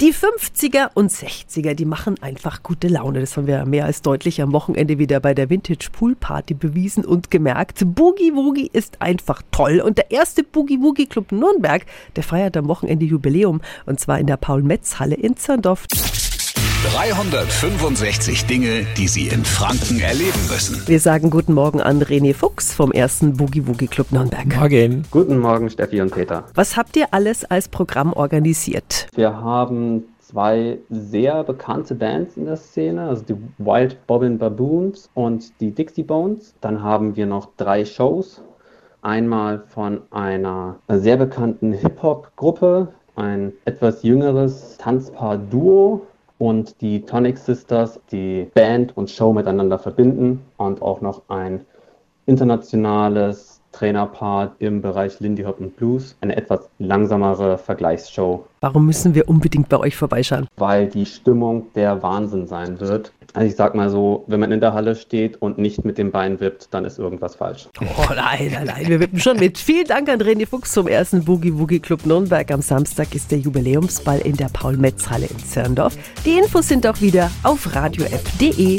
Die 50er und 60er, die machen einfach gute Laune. Das haben wir mehr als deutlich am Wochenende wieder bei der Vintage Pool Party bewiesen und gemerkt. Boogie Woogie ist einfach toll. Und der erste Boogie Woogie Club Nürnberg, der feiert am Wochenende Jubiläum. Und zwar in der Paul-Metz-Halle in Zerndorf. 365 Dinge, die Sie in Franken erleben müssen. Wir sagen guten Morgen an René Fuchs vom ersten Boogie Woogie Club Nürnberg. Morgen. Guten Morgen, Steffi und Peter. Was habt ihr alles als Programm organisiert? Wir haben zwei sehr bekannte Bands in der Szene, also die Wild Bobbin Baboons und die Dixie Bones. Dann haben wir noch drei Shows. Einmal von einer sehr bekannten Hip-Hop-Gruppe, ein etwas jüngeres Tanzpaar-Duo und die Tonic Sisters, die Band und Show miteinander verbinden und auch noch ein internationales Trainerpaar im Bereich Lindy Hop und Blues, eine etwas langsamere Vergleichsshow. Warum müssen wir unbedingt bei euch vorbeischauen? Weil die Stimmung der Wahnsinn sein wird. Also ich sag mal so, wenn man in der Halle steht und nicht mit dem Bein wippt, dann ist irgendwas falsch. Oh nein, nein, nein, wir wippen schon mit. Vielen Dank an René Fuchs zum ersten Boogie Woogie Club Nürnberg. Am Samstag ist der Jubiläumsball in der Paul-Metz-Halle in Zerndorf. Die Infos sind auch wieder auf radiof.de.